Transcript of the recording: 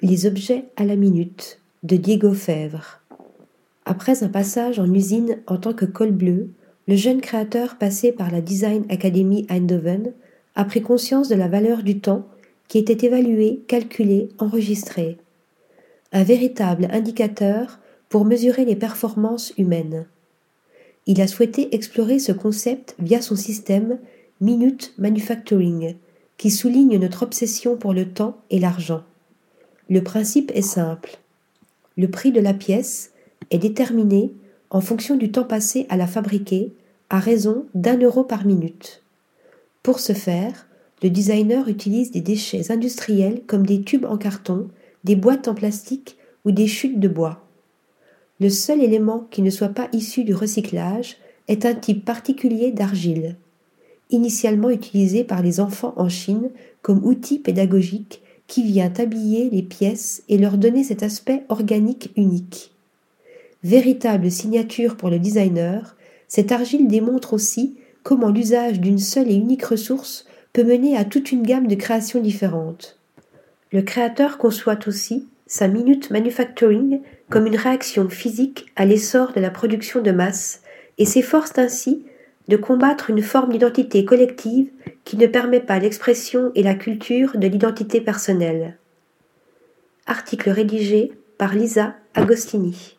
Les objets à la minute de Diego Fèvre. Après un passage en usine en tant que col bleu, le jeune créateur passé par la Design Academy Eindhoven a pris conscience de la valeur du temps qui était évalué, calculé, enregistré. Un véritable indicateur pour mesurer les performances humaines. Il a souhaité explorer ce concept via son système Minute Manufacturing, qui souligne notre obsession pour le temps et l'argent. Le principe est simple. Le prix de la pièce est déterminé en fonction du temps passé à la fabriquer à raison d'un euro par minute. Pour ce faire, le designer utilise des déchets industriels comme des tubes en carton, des boîtes en plastique ou des chutes de bois. Le seul élément qui ne soit pas issu du recyclage est un type particulier d'argile, initialement utilisé par les enfants en Chine comme outil pédagogique qui vient habiller les pièces et leur donner cet aspect organique unique. Véritable signature pour le designer, cette argile démontre aussi comment l'usage d'une seule et unique ressource peut mener à toute une gamme de créations différentes. Le créateur conçoit aussi sa minute manufacturing comme une réaction physique à l'essor de la production de masse et s'efforce ainsi de combattre une forme d'identité collective qui ne permet pas l'expression et la culture de l'identité personnelle. Article rédigé par Lisa Agostini.